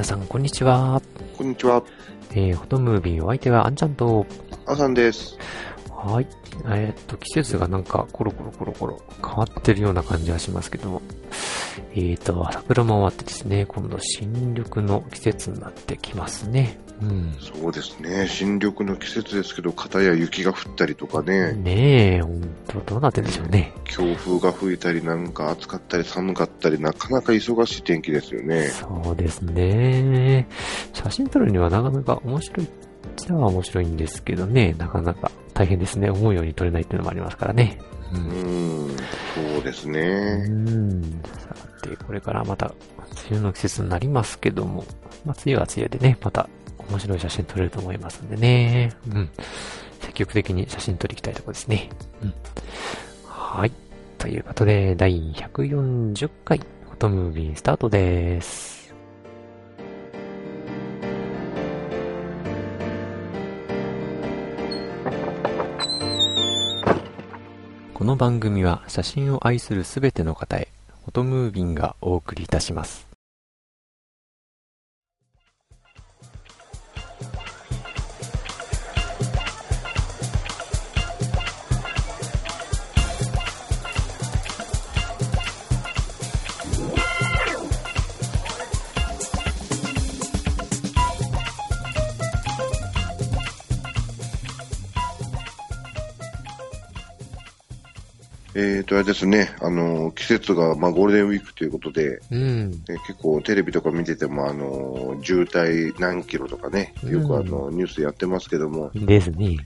皆さん、こんにちは。こんにちは。えー、フォトムービーお相手はあんちゃんと、あさんです。はい。えーっと、季節がなんかコロコロコロコロ変わってるような感じはしますけども。えーっと、桜も終わってですね、今度新緑の季節になってきますね。うん。そうですね。新緑の季節ですけど、片や雪が降ったりとかね、ねえ、ほんと、どうなってんでしょうね。強風が吹いたり、なんか暑かったり寒かったり、なかなか忙しい天気ですよね。そうですね。写真撮るにはなかなか面白いっちゃ面白いんですけどね、なかなか大変ですね。思うように撮れないっていうのもありますからね。う。うんん、そうですうね。ん。さて、これからまた、梅雨の季節になりますけども、まあ、梅雨は梅雨でね、また面白い写真撮れると思いますんでね。うん。積極的に写真撮りきたいところですね。うん。はい。ということで、第140回、フォトムービースタートです。この番組は写真を愛するすべての方へ、フォトムービンがお送りいたします。えーと、あれですね、あの、季節が、まあ、ゴールデンウィークということで、うん。え結構テレビとか見てても、あの、渋滞何キロとかね、よくあの、ニュースやってますけども、ですね。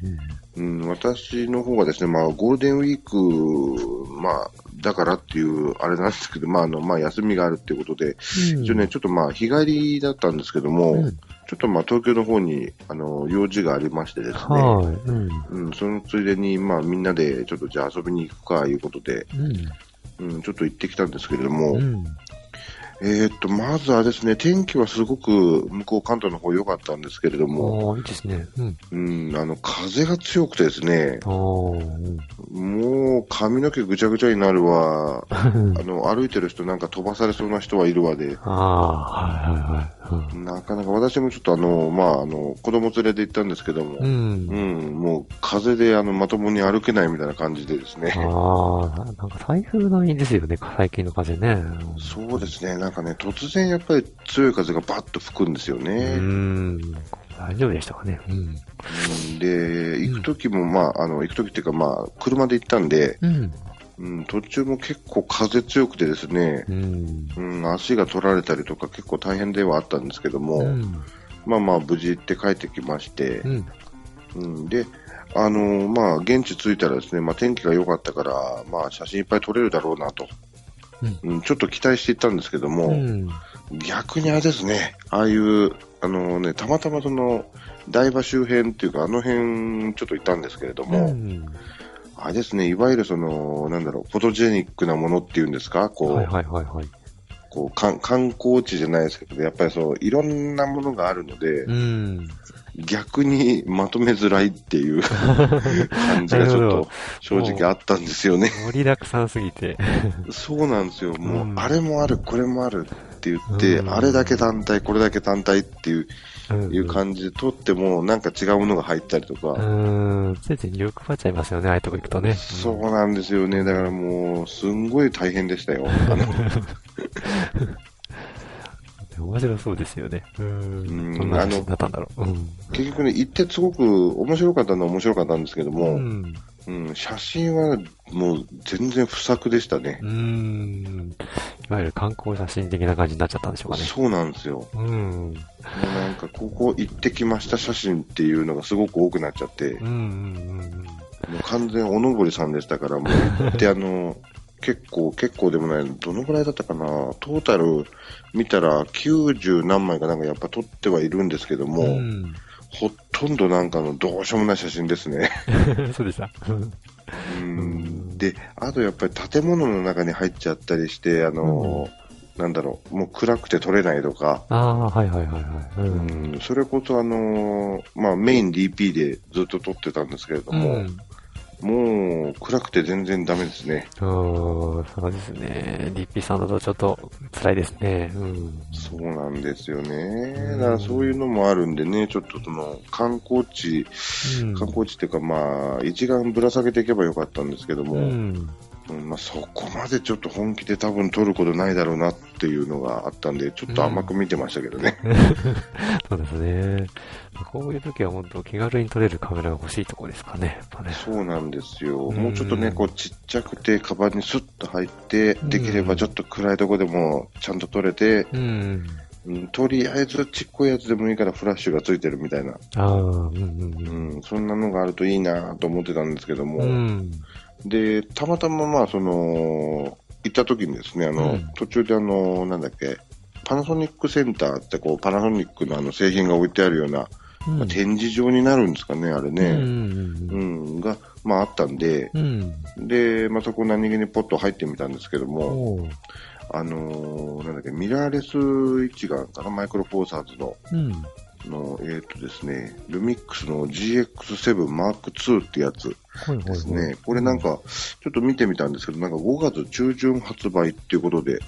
うん、私の方がですね、まあ、ゴールデンウィーク、まあ、だからっていう、あれなんですけど、まあ、あの、まあ、休みがあるっていうことで、うん。一応ね、ちょっとまあ、日帰りだったんですけども、うんちょっとまあ、東京の方に、あの、用事がありましてですね、はい。うん。うん、そのついでに、まあ、みんなで、ちょっとじゃあ遊びに行くか、いうことで、うん。うん、ちょっと行ってきたんですけれども、うん。えーっと、まずはですね、天気はすごく、向こう関東の方良かったんですけれども、いいですね。うん。うん、あの、風が強くてですね、うん。もう髪の毛ぐちゃぐちゃになるわ、あの、歩いてる人なんか飛ばされそうな人はいるわで、ああ、はいはいはい。なかなか私もちょっとあの、まあ、あの、子供連れで行ったんですけども、う。うんん、もう風であの、まともに歩けないみたいな感じでですね。ああ、なんか台風並みですよね、最近の風ね。そうですね、なんかね、突然やっぱり強い風がバッと吹くんですようね。ん。大丈夫でしたかね。うん。うんで、行く時も、まあ、あの、行く時っていうか、まあ、車で行ったんで、うん。うん、途中も結構風強くてですねう、ん。うん、足が取られたりとか結構大変ではあったんですけども、うん。まあまあ無事行って帰ってきましてう、ん。うん、で、あのーまあ現地着いたらですね、まあ天気が良かったから、まあ写真いっぱい撮れるだろうなと、うん、ちょっと期待していったんですけども、うん。逆にあれですね、ああいう、あのね、たまたまその、台場周辺っていうか、あの辺ちょっと行ったんですけれども、うんあれですね、いわゆるその、なんだろう、フォトジェニックなものっていうんですか、こう、はいはいはいはい。こう観光地じゃないですけど、やっぱりそう、いろんなものがあるので、うん。逆にまとめづらいっていう 感じがちょっと正直あったんですよね。盛りだくさんすぎて。そうなんですよ。もう、うんあれもある、これもあるって言って、うんあれだけ単体、これだけ単体っていううんいう感じで撮っても、なんか違うものが入ったりとか、うん。ついつい欲張っちゃいますよね、ああいうとこ行くとね。そうなんですよね。だからもう、すんごい大変でしたよ。面白そうですよね。うん。うんどんな話になったんだろう。うん。結局ね、行ってすごく面白かったのは面白かったんですけども、うん。うん、写真はもう全然不作でしたね。うん。いわゆる観光写真的な感じになっちゃったんでしょうかね。そうなんですよ。うん。もうなんか、ここ行ってきました写真っていうのがすごく多くなっちゃって、うんうんもう完全おのぼりさんでしたから、もう行ってあの、結構、結構でもない、どのぐらいだったかな、トータル見たら90何枚かなんかやっぱ撮ってはいるんですけども、うん。ほとんどなんかのどうしようもない写真ですね。うん。そうでした。うんで、あとやっぱり建物の中に入っちゃったりして、あの、なんだろう、もう暗くて撮れないとか、ああ、はいはいはいはい。う。うんん、それこそあのーまあメイン DP でずっと撮ってたんですけれども、うんもう暗くて全然ダメですね。うん、そうですね。DP さんだとちょっと辛いですね。うん。そうなんですよね。うんだからそういうのもあるんでね、ちょっとその観光地、うん観光地っていうかまあ、一眼ぶら下げていけばよかったんですけども、うん。うんまあ、そこまでちょっと本気で多分撮ることないだろうなっていうのがあったんで、ちょっと甘く見てましたけどね。そうですね。こういう時は本当気軽に撮れるカメラが欲しいところですかね。ね。そうなんですよ。うんもうちょっとね、こうちっちゃくて、カバンにスッと入って、うんできればちょっと暗いとこでもちゃんと撮れて、うん。うんとりあえずちっこいやつでもいいからフラッシュがついてるみたいな、ああ、うんうんうん、そんなのがあるといいなと思ってたんですけども、うん。うん。で、たまたままあ、その、行った時にですね、あの、うん途中であの、なんだっけ、パナソニックセンターってこう、パナソニックのあの製品が置いてあるような、うんまあ展示場になるんですかね、あれうんね。うんうん、が、まああったんで、うん。で、まあそこ何気にポッと入ってみたんですけども、あのーなんだっけ、ミラーレス一眼かな、マイクロフォーサーズの、うん。の、えっ、とですね、ルミックスの GX7 Mark II ってやつはいはいはい。ですね。これなんか、ちょっと見てみたんですけど、なんか5月中旬発売っていうことで。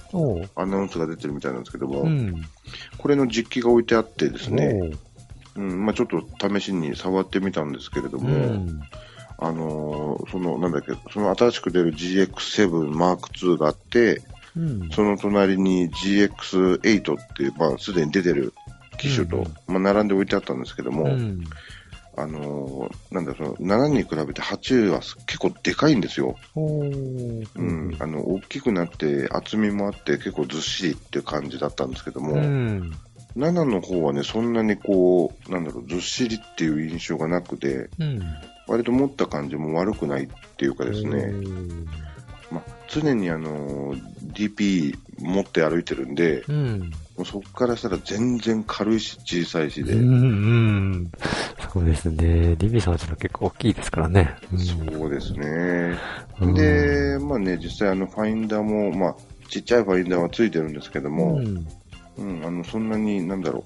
アナウンスが出てるみたいなんですけども、うん。これの実機が置いてあってですね、おう。うん、まあちょっと試しに触ってみたんですけれどうも、ん。あのーその、なんだっけ、その新しく出る GX7 Mark II があって、うん。その隣に GX8 っていう、まあすでに出てる機種と、うんまあ並んで置いてあったんですけども、うん。あのーなんだその、7に比べて8は結構でかいんですよ。おう。うん。あの、大きくなって厚みもあって結構ずっしりって感じだったんですけども、うん。7の方はね、そんなにこう、なんだろう、ずっしりっていう印象がなくて、うん。割と持った感じも悪くないっていうかですね、まあ、常にあの、DP 持って歩いてるんで、うん。もうそこからしたら全然軽いし小さいしで、うん。うん。そうですね。リビーさんはちょっと結構大きいですからね。うんそうですね。うんで、まあね、実際あの、ファインダーも、まあ、ちっちゃいファインダーはついてるんですけども、うん。うん、あの、そんなに、なんだろ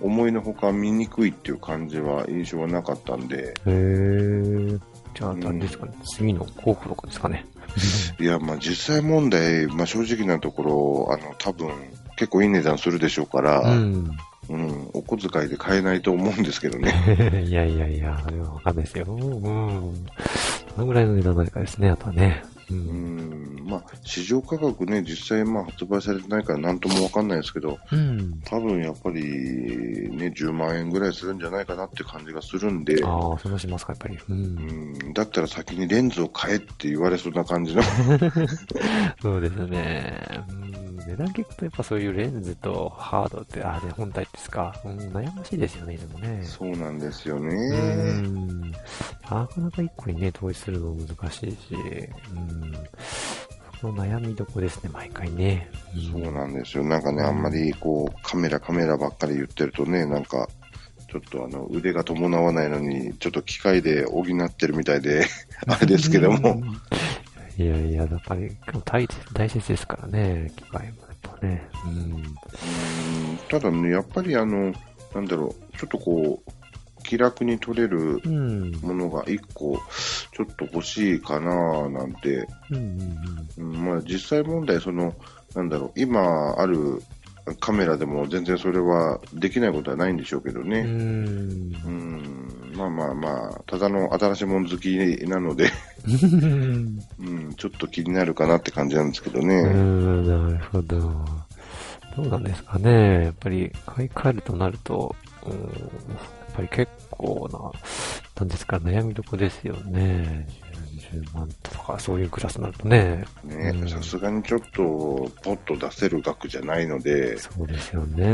う、思いのほか見にくいっていう感じは印象はなかったんで、へー。じゃあ、あれですかね。次の候補とかですかね。いや、まあ実際問題、まあ正直なところ、あの、多分、結構いい値段するでしょうから、うん。うん、お小遣いで買えないと思うんですけどね。いやいやいや、わかんないですよ。うん。どのぐらいの値段なのかですね、あとはね。う。うんん、まあ市場価格ね、実際まあ発売されてないからなんともわかんないですけど、うん。多分やっぱりね、10万円ぐらいするんじゃないかなって感じがするんで、ああ、そんなしますか、やっぱり。う。うんん、だったら先にレンズを買えって言われそうな感じの。そうですね。うん。値段聞くとやっぱそういうレンズとハードって、あれ本体ですか。うん、悩ましいですよね、でもね。そうなんですようね。ん。なかなか一個にね、統一するの難しいし、うん。その悩みどこですね、毎回ね。そうなんですよ。なんかね、あんまりこう、カメラカメラばっかり言ってるとね、なんか、ちょっとあの、腕が伴わないのに、ちょっと機械で補ってるみたいで、あれですけども。いやいや、やっぱり大大切ですからね、機械もやっぱね。うん。うんただね、やっぱりあの、なんだろう、ちょっとこう、気楽に撮れるうん。ものが一個、ちょっと欲しいかななんて、うんうんうん、まあ実際問題、その、なんだろう、今あるカメラでも全然それはできないことはないんでしょうけどうん。ね。うんうん、まあまあまあ、ただの新しいもの好きなので、うん。うん、ちょっと気になるかなって感じなんですけどうね。ん、なるほど。どうなんですかね。やっぱり買い替えるとなると、うん、ぱり結構な、なんですか、悩みどこですよね。10 10万とか、そういうクラスになるとね。うんねさすがにちょっと、ポッと出せる額じゃないので、そうですよね。う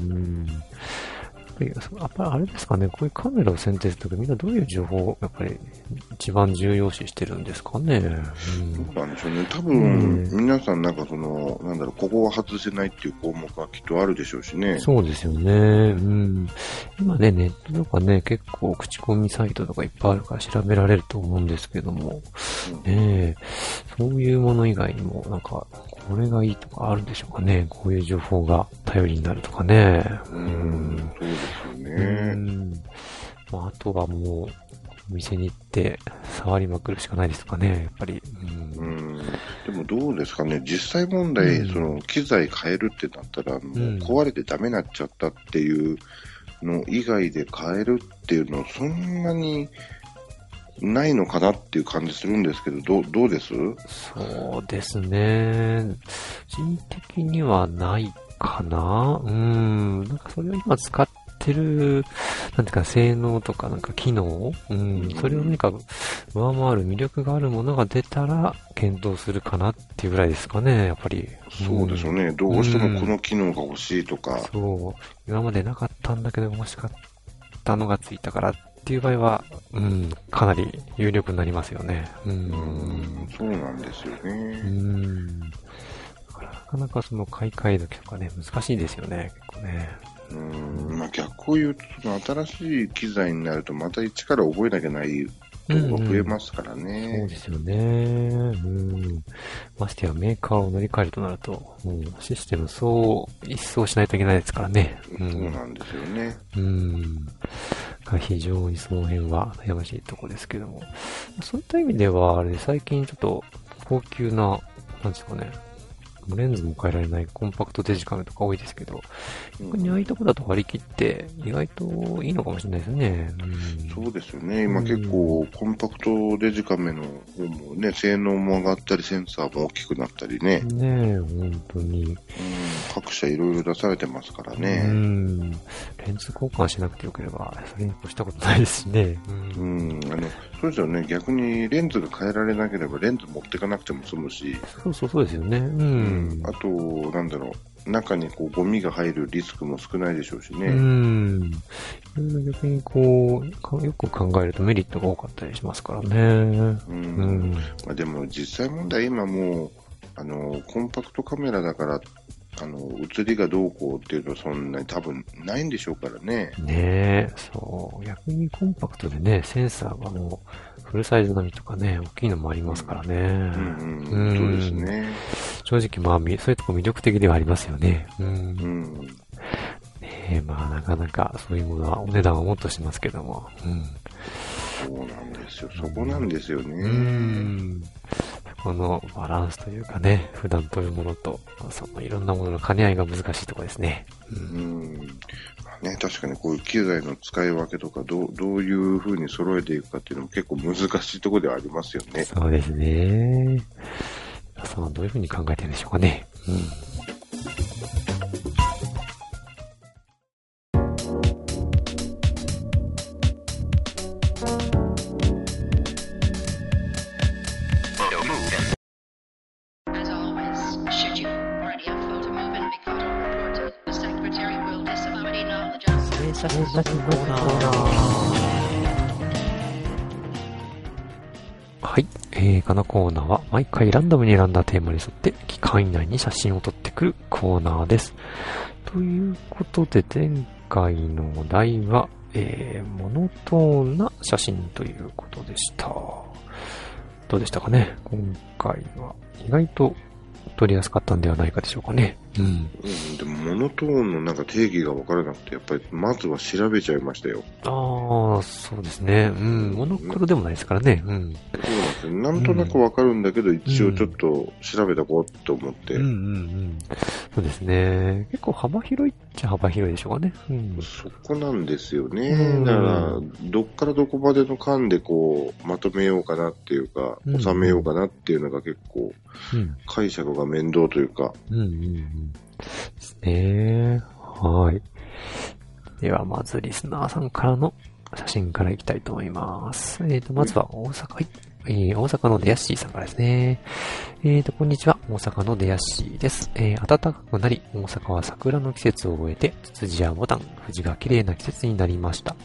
ん。やっぱりやっぱりあれですかね、こういうカメラを選定するときみんなどういう情報をやっぱり一番重要視してるんですかね。うんどうなんでしょうね。多う分、ん皆さんなんかその、なんだろう、ここは外せないっていう項目はきっとあるでしょうしね。そうですよね。うん。今ね、ネットとかね、結構口コミサイトとかいっぱいあるから調べられると思うんですけども、うんねえ、そういうもの以外にも、なんか、ここれがいいとかあるんでしょうかね。こういう情報が頼りになるとかね。うん、そうですようね。ん。まあ、あとはもう、お店に行って触りまくるしかないですかね、やっぱり。う。うんん、でもどうですかね、実際問題、うんその機材変えるってなったら、あのん壊れてダメになっちゃったっていうの以外で変えるっていうの、そんなにないのかなっていう感じするんですけど、どうどうです？そうですね。個人的にはないかなうん。なんかそれを今使ってる、なんていうか、性能とかなんか機能うん。それを何か上回る魅力があるものが出たら検討するかなっていうぐらいですかね、やっぱり。そうですよね、どうしてもこの機能が欲しいとか、そう。今までなかったんだけど欲しかったのがついたからっていう場合は、うん、かなり有力になりますよね。う。うんん、そうなんですようね。ん。だからなかなかその買い替え時とかね、難しいですよね、結構ね。うんまあ、逆を言うと、その新しい機材になると、また一から覚えなきゃないとこが増えますからそうね。ですよね。うん。ましてやメーカーを乗り換えるとなると、もうシステムそう一掃しないといけないですからね。うそうなんですよね。うん。非常にその辺は悩ましいとこですけども。そういった意味では、あれ、最近ちょっと高級な、なんですかね、レンズも変えられないコンパクトデジカメとか多いですけど、逆にああいうとこだと割り切って意外といいのかもしれないですね。うん、そうですよね。今うん結構コンパクトデジカメの方もね、性能も上がったり、センサーも大きくなったりね、ねえ、本当に。うん、各社いろいろ出されてますからうね。ん。レンズ交換しなくてよければ、それに越したことないですしね。う。うんん、あの、そうですよね。逆にレンズが変えられなければレンズ持ってかなくても済むし、そうそうそうですよね。うん。あと、なんだろう、中にこうゴミが入るリスクも少ないでしょうしうね。ん。いろいろ逆にこうか、よく考えるとメリットが多かったりしますからね。うんうん。まあ、でも実際問題、今もう、あの、コンパクトカメラだから、あの、映りがどうこうっていうのはそんなに多分ないんでしょうからね。ねえ、そう。逆にコンパクトでね、センサーがもう、フルサイズ並みとかね、大きいのもありますからね。うんううんん、そうですね。正直まあ、みそういうとこ魅力的ではありますよね。うん。うん。ねえ、まあ、なかなかそういうものはお値段はもっとしますけども。うん。そうなんですよ。そこなんですよね。うん。このバランスというかね、普段取るものと、そのいろんなものの兼ね合いが難しいところですね。うん。まあね、確かにこういう機材の使い分けとか、どう、どういう風に揃えていくかっていうのも結構難しいところではありますよね。そうですね。皆さんどういうふに考えてるんでしょうかね。うん。はいえー、このコーナーは毎回ランダムに選んだテーマに沿って期間以内に写真を撮ってくるコーナーです。ということで前回のお題は、えー、モノトーンな写真ということでした。どうでしたかね？今回は意外と撮りやすかったんではないかでしょうかね。うん。うん、でもモノトーンのなんか定義が分からなくて、やっぱりまずは調べちゃいましたよ。ああ、そうですね。うん。モノクロでもないですからね。うん。そうなんですよ。なんとなく分かるんだけど、一応ちょっと調べとこうと思って、うんうんうん。そうですね。結構幅広いっちゃ幅広いでしょうかね。うん。そこなんですよね。うんだから、どっからどこまでの間でこう、まとめようかなっていうか、うん収めようかなっていうのが結構、うん。解釈が面倒というか、うんうんうん。ですね。はい。では、まずリスナーさんからの写真からいきたいと思います。えっ、と、まずは大阪、はい。えー、大阪のデヤッシーさんからですね。えっ、と、こんにちは。大阪のデヤッシーです。えー、暖かくなり、大阪は桜の季節を終えて、ツツジやボタン、藤が綺麗な季節になりました。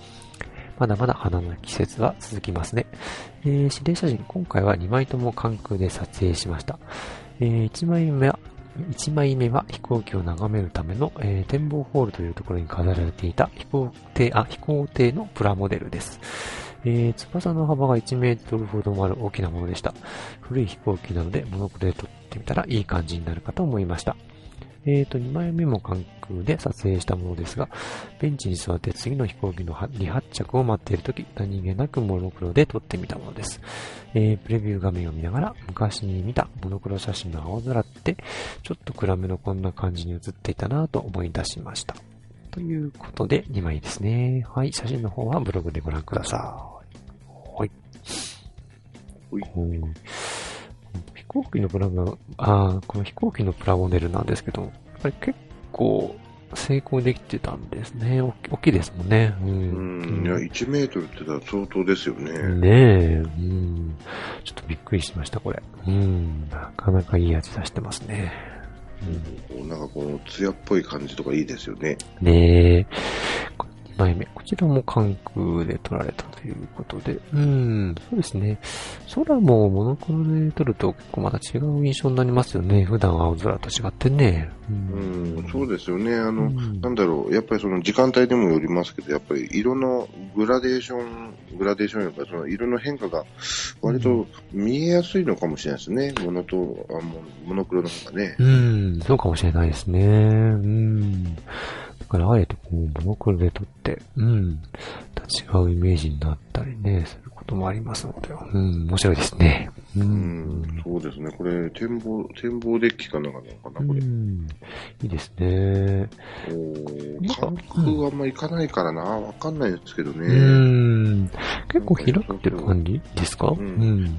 まだまだ花の季節は続きますね。えー、指令写真、今回は2枚とも関空で撮影しました。えー1枚目は、1枚目は飛行機を眺めるための、えー展望ホールというところに飾られていた飛行艇、あ、飛行艇のプラモデルです。えー、翼の幅が1メートルほどもある大きなものでした。古い飛行機なのでモノクロで撮ってみたらいい感じになるかと思いました。えーと、2枚目も関空で撮影したものですが、ベンチに座って次の飛行機の離発着を待っているとき、何気なくモノクロで撮ってみたものです。えー、プレビュー画面を見ながら、昔に見たモノクロ写真の青空って、ちょっと暗めのこんな感じに写っていたなぁと思い出しました。ということで、2枚ですね。はい、写真の方はブログでご覧ください。はい。ほい飛行機のプラが、あーこの飛行機のプラモデルなんですけど、やっぱり結構成功できてたんですね。お大きいですもんね。う。うんん、いや、1メートルって言ったら相当ですよね。ねえ、うん。ちょっとびっくりしました、これ。うん。なかなかいい味出してますね。うんなんかこの艶っぽい感じとかいいですよね。ねえ。こ2枚目。こちらも関空で撮られたということで。うん、そうですね。空もモノクロで撮ると結構また違う印象になりますよね。普段青空と違ってね。ううん、そうですよね。あの、うんなんだろう、やっぱりその時間帯でもよりますけど、やっぱり色のグラデーション、グラデーションよりか、その色の変化が割と見えやすいのかもしれないですね。モノと、あモモノクロの方がね。うん、そうかもしれないですね。うん。だから、あえてこう、モノクロで撮って、うん、違うイメージになったりね、することもありますので、うん、面白いですね。ううん、そうですね。これ、展望、展望デッキかなんかなのかな、これ。うん、いいですね。お関空はあんま行かないからな、わかんないですけどね。うん。結構開くってる感じですか？ううん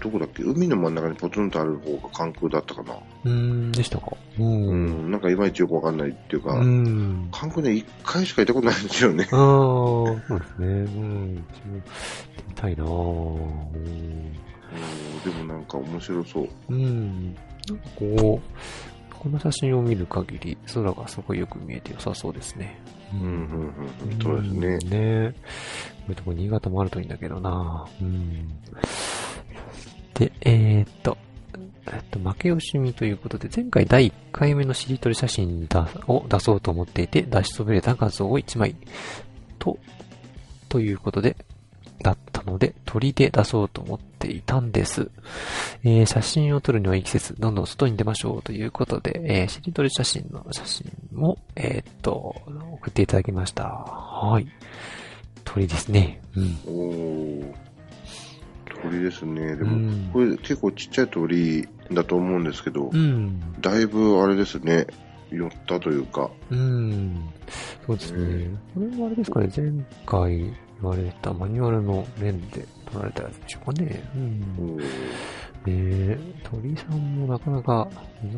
どこだっけ？海の真ん中にポツンとある方が関空だったかな。うん、でしたか？う。うんん、なんかいまいちよくわかんないっていうか、うん。関空ね、一回しか行ったことないんですよね。ああ、そうですね。うん。行ってみたいなぁでもなんか面白そう。うん。なんかこう、この写真を見る限り、空がすごいよく見えて良さそうですね。うん、うん、うん。そうですね。うんねこういうとこ新潟もあるといいんだけどなうん。で、えー、っと、えっと、負け惜しみということで、前回第1回目のしりとり写真だを出そうと思っていて、出しそびれた画像を1枚、と、ということで、だったので、鳥で出そうと思っていたんです。えー写真を撮るにはいい季節、どんどん外に出ましょうということで、えーしりとり写真の写真も、えーっと、送っていただきました。はい。鳥ですね。うん。おー鳥ですね。でも、うんこれ結構ちっちゃい鳥だと思うんですけど、うん。だいぶあれですね、寄ったというか、うん。そうですね。これはあれですかね、前回言われたマニュアルの面で撮られたやつでしょうかね。うん。ねえ、鳥さんもなかなか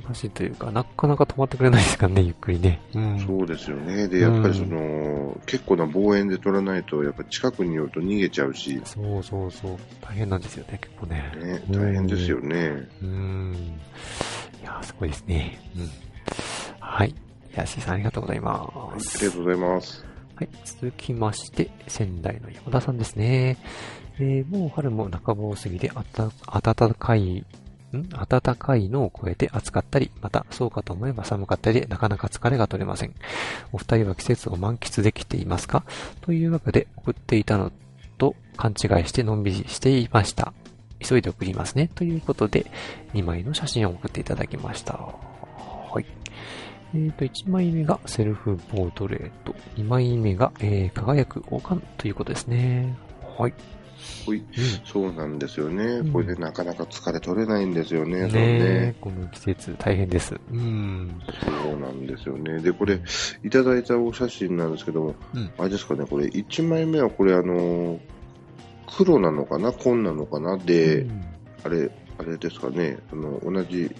難しいというか、なかなか止まってくれないですからね、ゆっくりね。うん。そうですよね。で、やっぱりその、結構な望遠で撮らないと、やっぱ近くに寄ると逃げちゃうし、そうそうそう。大変なんですよね、結構ね。ね、大変ですよね。うん。いやー、すごいですね。うん。はい。ヤシーさんありがとうございまありす。がとうございます。はい。続きまして、仙台の山田さんですね。えー、もう春も半ばを過ぎて、あた、暖かい、ん？暖かいのを超えて暑かったり、またそうかと思えば寒かったりで、なかなか疲れが取れません。お二人は季節を満喫できていますか？というわけで、送っていたのと勘違いしてのんびりしていました。急いで送りますね。ということで、2枚の写真を送っていただきました。はい。えーと、1枚目がセルフポートレート。2枚目が、えー、輝く王冠ということですね。はい。ほいそうなんですよね。んこれでなかなか疲れ取れないんですよね。ねねえ、この季節大変です。うん。そうなんですよね。で、これ、いただいたお写真なんですけども、うんあれですかね、これ、1枚目はこれ、あの、黒なのかな紺なのかなで、うんあれ、あれですかね、あの、同じ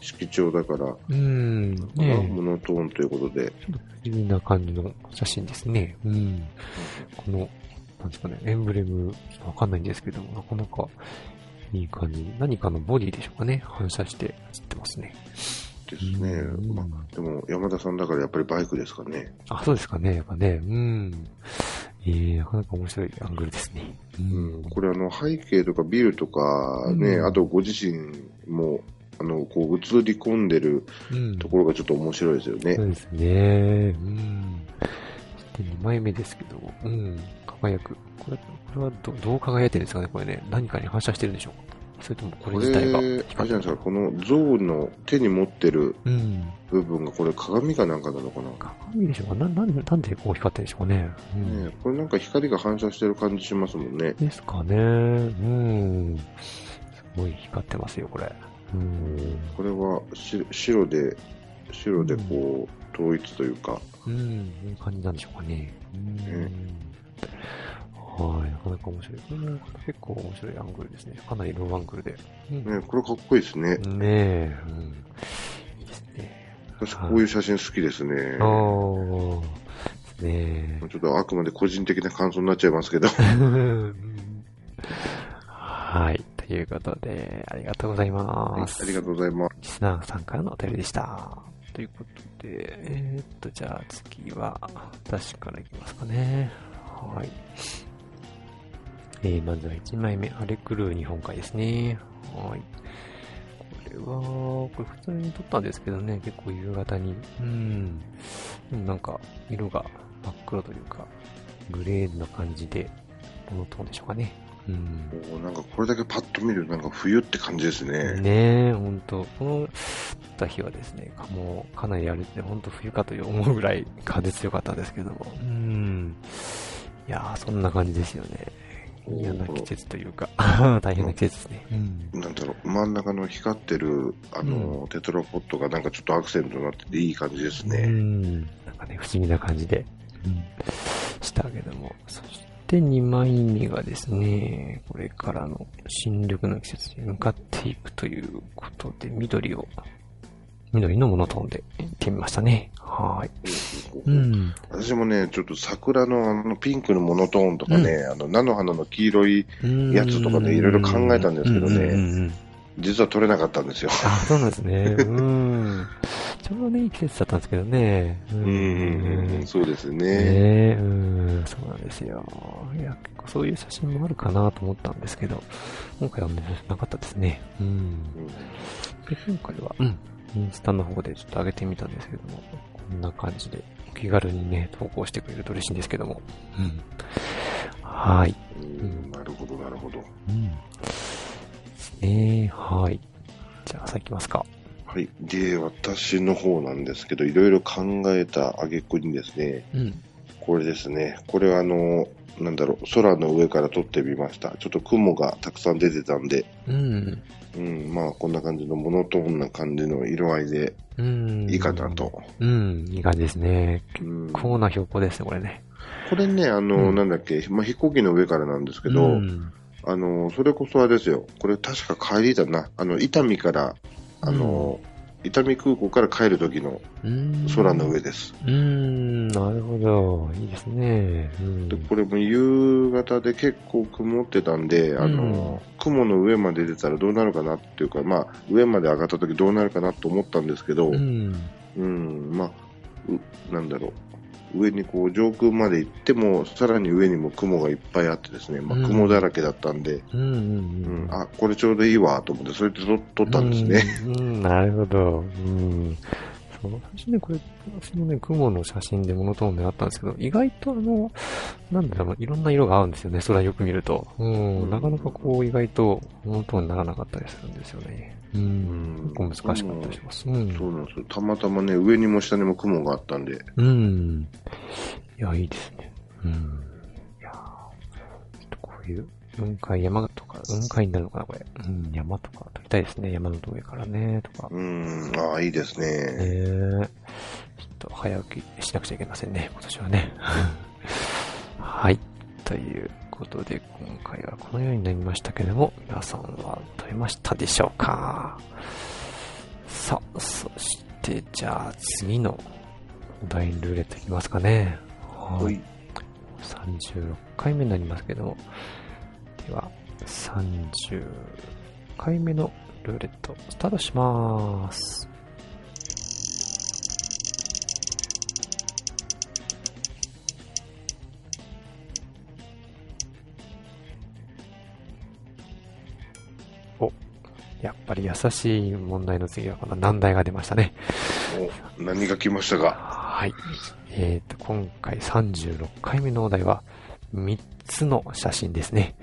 色調だから、うん。ねモえ、ノトーンということで、不思議な感じの写真ですね。うん。この、なんですかね、エンブレム、ちょっとわかんないんですけども、なかなかいい感じ。何かのボディでしょうかね。反射して写ってますね。ですね。うんまあ、でも、山田さんだからやっぱりバイクですかね。あ、そうですかね。やっぱね。うん。えー、なかなか面白いアングルですね。ううん、これ、あの、背景とかビルとかね、うんあとご自身も、あの、こう、映り込んでるうん。ところがちょっと面白いですよね。そうですね。うん。そして2枚目ですけど、うん。可輝く。これ、これはどどう輝いてるんですかねこれね。何かに反射してるんでしょうか？それともこれ自体があれじゃないですか、この象の手に持ってるうん。部分が、これ鏡かなんかなのかな、鏡でしょうか？な、なんで、なんでこう光ってるんでしょうかね？うん。ねこれなんか光が反射してる感じしますもんね。ですかね。うん。すごい光ってますよ、これ。うん。これはし白で、白でこう、統一というか、うん、いい感じなんでしょうかね。うん。はい、なかなか面白い。これも結構面白いアングルですね。かなりローアングルで。うんね、これかっこいいですね。ねえ、うん。いいですね。私こういう写真好きですね。ああ、ねちょっとあくまで個人的な感想になっちゃいますけど。え。はい。ということで、ありがとうございます。ありがとうございます。リスナーさんからのお便りでした。ということで、えー、っと、じゃあ次は、私からいきますかね。はい。えー、まずは1枚目、アレクルー日本海ですね。はい。これは、これ普通に撮ったんですけどね、結構夕方に。うん。でもなんか、色が真っ黒というか、グレーな感じで、モノトーンでしょうかね。うん。おーなんかこれだけパッと見るとなんか冬って感じですね。ねえ、ほんと。この、降った日はですね、もうかなりあれで、ほんと冬かと思うぐらい風強かったんですけども。うん。いやー、そんな感じですよね。嫌な季節というか、大変な季節ですね。うん。なんだろう、真ん中の光ってる、あの、テトラポットがなんかちょっとアクセントになってていい感じですうね。ん。なんかね、不思議な感じで、うん。したけども。そして2枚目がですね、これからの新緑の季節に向かっていくということで、緑を、緑のモノトーンでいってみましたね。はーい。うん。私もね、ちょっと桜のあのピンクのモノトーンとかね、あの菜の花の黄色いやつとかねいろいろ考えたんですけどねうんうんうんうん実は撮れなかったんですよ。あ、そうなんですね。うん。ちょうどね、いい季節だったんですけどね。ううん、そうですね。ねえ、うん、そうなんですよ。いや、結構そういう写真もあるかなと思ったんですけど、今回はねなかったですね。うん。うんで、今回は、うん、インスタの方でちょっと上げてみたんですけども、こんな感じで、お気軽にね、投稿してくれると嬉しいんですけども。うん。はい。うんなるほど、なるほど。うん。ですね。はい。じゃあ、さあ行きますか。はい。で、私の方なんですけど、いろいろ考えた挙句にですね、うん。これですね、これはあの、なんだろう、空の上から撮ってみました。ちょっと雲がたくさん出てたんで、うん。うん、まあこんな感じのモノトーンな感じの色合いでうん。いいかなと。うん。いい感じですね。うん、高な標高ですね、これね。これね、あの、うんなんだっけ、まあ飛行機の上からなんですけど、うん。あの、それこそあれですよ。これ確か帰りだな。あの、伊丹から、あの、伊丹空港から帰る時のうん空の上です。うーん、なるほど。いいですね。うんで、これも夕方で結構曇ってたんで、あの、雲の上まで出たらどうなるかなっていうか、まあ、上まで上がった時どうなるかなと思ったんですけど、ううん、ん。まあ、うなんだろう。上にこう上空まで行っても、さらに上にも雲がいっぱいあってですね、まあ、うん雲だらけだったんで、うん。うん。ううんん。あ、これちょうどいいわと思って、それで撮撮ったんですね。うん。うん、なるほど。うん。そう、私ね、これ、私もね、雲の写真でモノトーンであったんですけど、意外とあの、なんだろう、いろんな色が合うんですよね、空よく見ると。うん、なかなかこう、意外とモノトーンにならなかったりするんですよね。ううんん。結構難しかったりします。うん。そうなんですよ。たまたまね、上にも下にも雲があったんで、うん。いや、いいですね。うん。いやーちょっとこういう、雲海山とか、雲海になるのかな、これ。うん、山とか撮りたいですね。山の上からね、とか。うん、ああ、いいですね。えー、ちょっと早起きしなくちゃいけませんね、今年はね。はい。ということで、今回はこのようになりましたけれども、皆さんは撮れましたでしょうか？さあ、そして、じゃあ次のお題ルーレットいきますかね。ははいい。36回目になりますけども、では、30回目のルーレットスタートします。やっぱり優しい問題の次はこの難題が出ましたね。お何が来ましたか？はい。えっ、と、今回36回目のお題は、3つの写真ですね。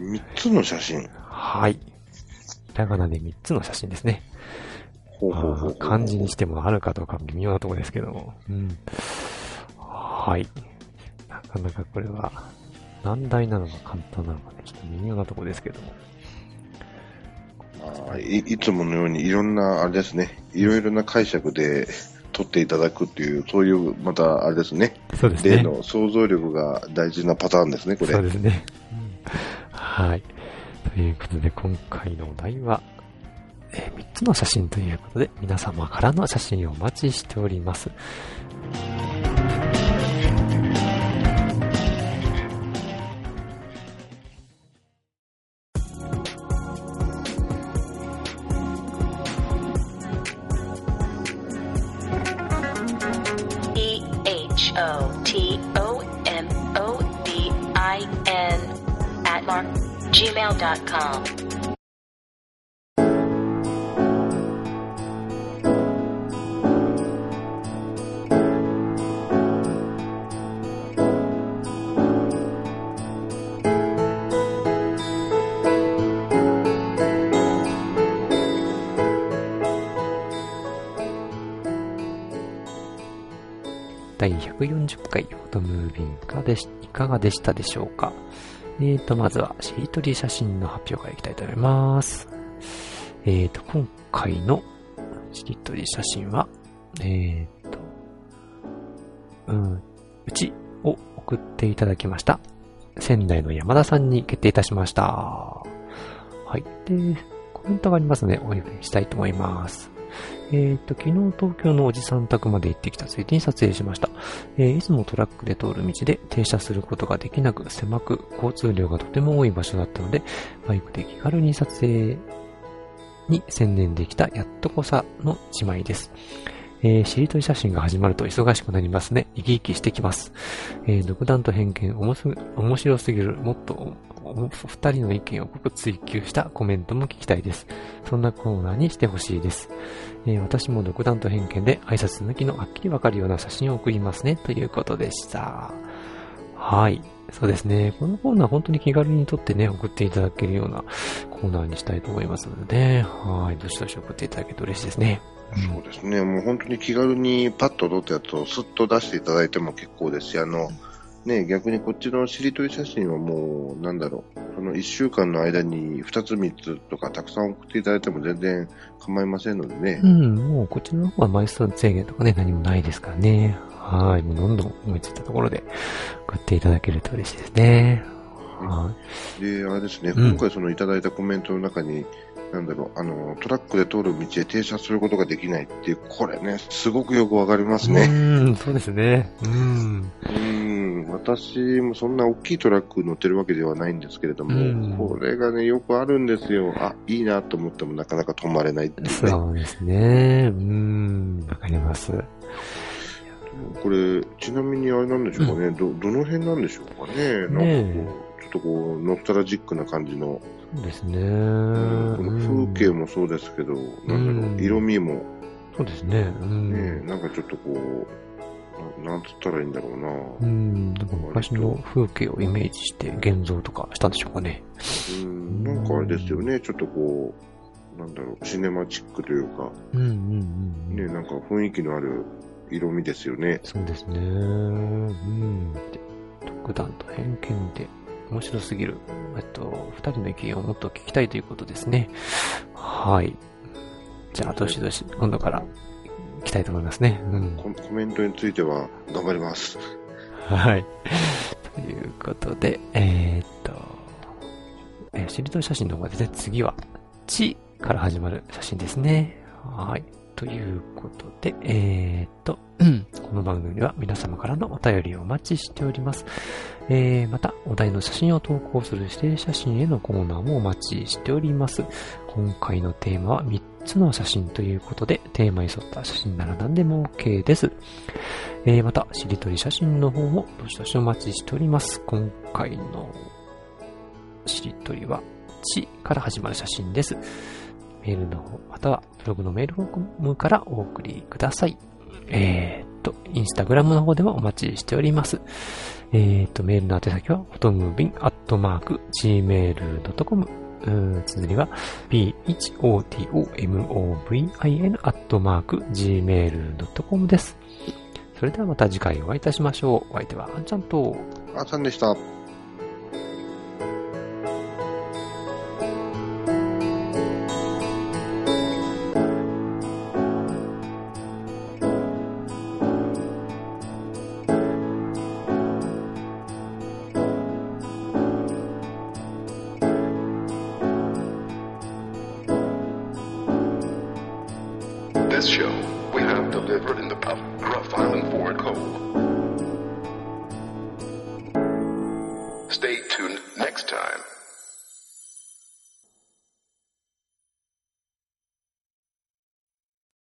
3つの写真？はい。ひらがなで3つの写真ですね。ほうほうほう。漢字にしてもあるかどうか微妙なところですけども。うん。はい。なかなかこれは、難題なのか簡単なのかね、ちょっと微妙なところですけども。いいつものようにいろんな、あれですね、いろいろな解釈で撮っていただくっていう、そういう、また、あれですね、そうですね。例の想像力が大事なパターンですね、これ。そうですね。はい。ということで、今回のお題は、え3つの写真ということで、皆様からの写真をお待ちしております。gmail.com. 第140回フォトムービンかでいかがでしたでしょうか？えーと、まずは、しりとり写真の発表からいきたいと思います。えーと、今回のしりとり写真は、えーと、うん、うちを送っていただきました。仙台の山田さんに決定いたしました。はい。で、コメントがありますので、お読みしたいと思います。えーと、昨日東京のおじさん宅まで行ってきたついでに撮影しました。えーいつもトラックで通る道で停車することができなく狭く交通量がとても多い場所だったので、バイクで気軽に撮影に専念できたやっとこさの一枚です。えー、しりとり写真が始まると忙しくなりますね。生き生きしてきます。えー独断と偏見、おもす面白すぎる、もっとお二人の意見を濃く追求したコメントも聞きたいです。そんなコーナーにしてほしいです。えー私も独断と偏見で挨拶抜きのはっきりわかるような写真を送りますね、ということでした。はい。そうですね。このコーナー本当に気軽に撮ってね、送っていただけるようなコーナーにしたいと思いますので、はい。どしどし送っていただけると嬉しいですね。そうですね、もう本当に気軽にパッと撮ったやつをスッと出していただいても結構ですし、あの、ね、逆にこっちのしりとり写真はもう、なんだろう、その1週間の間に2つ3つとかたくさん送っていただいても全然構いませんのでねう。ん、もうこちらの方は枚数制限とかね、何もないですからね。はい。もうどんどん思いついたところで送っていただけると嬉しいですね。はで、あれですね、うん今回そのいただいたコメントの中に、なんだろう、あの、トラックで通る道へ停車することができないっていう、これね、すごくよくわかりますい。ね。うん、そうですね。うん。うん、私もそんな大きいトラック乗ってるわけではないんですけれども、うんこれがね、よくあるんですよ。あ、いいなと思ってもなかなか止まれないっていうね。そうですね。うん、わかります。これ、ちなみにあれなんでしょうかね、ど、どの辺なんでしょうかね。なんかこう、ねちょっとこう、ノスタルジックな感じの、そうですね。この風景もそうですけど、なんだろう、うん色味も、そうですね。うん。ね、なんかちょっとこう、ななんつったらいいんだろうな。うん、なんか昔の風景をイメージして現像とかしたんでしょうかね。うん、なんかあれですよね、ちょっとこう、なんだろう、シネマチックというか、うんうんうん。ね、なんか雰囲気のある色味ですよね。そうですね。うん。で独断と偏見で面白すぎる。えっと、二人の意見をもっと聞きたいということですね。はい。じゃあ、どしどし、今度から行きたいと思いますね。うん。ココメントについては頑張ります。はい。ということで、えーっと、えーしりとり写真の方でね、次は、ちから始まる写真ですね。はい。ということで、えーっと、うんこの番組では皆様からのお便りをお待ちしております。えー、また、お題の写真を投稿する指定写真へのコーナーもお待ちしております。今回のテーマは3つの写真ということで、テーマに沿った写真なら何でも OK です。えー、また、しりとり写真の方もどしどしお待ちしております。今回のしりとりは、ちから始まる写真です。メールの方、またはブログのメールフォームからお送りください。えーっと、インスタグラムの方でもお待ちしております。えっ、と、メールの宛先は、フォトムービンアットマーク、gmail.com。うー綴りは、p-h-o-t-o-m-o-v-i-n-gmail.com です。それではまた次回お会いいたしましょう。お相手は、あんちゃんと、あんちゃんでした。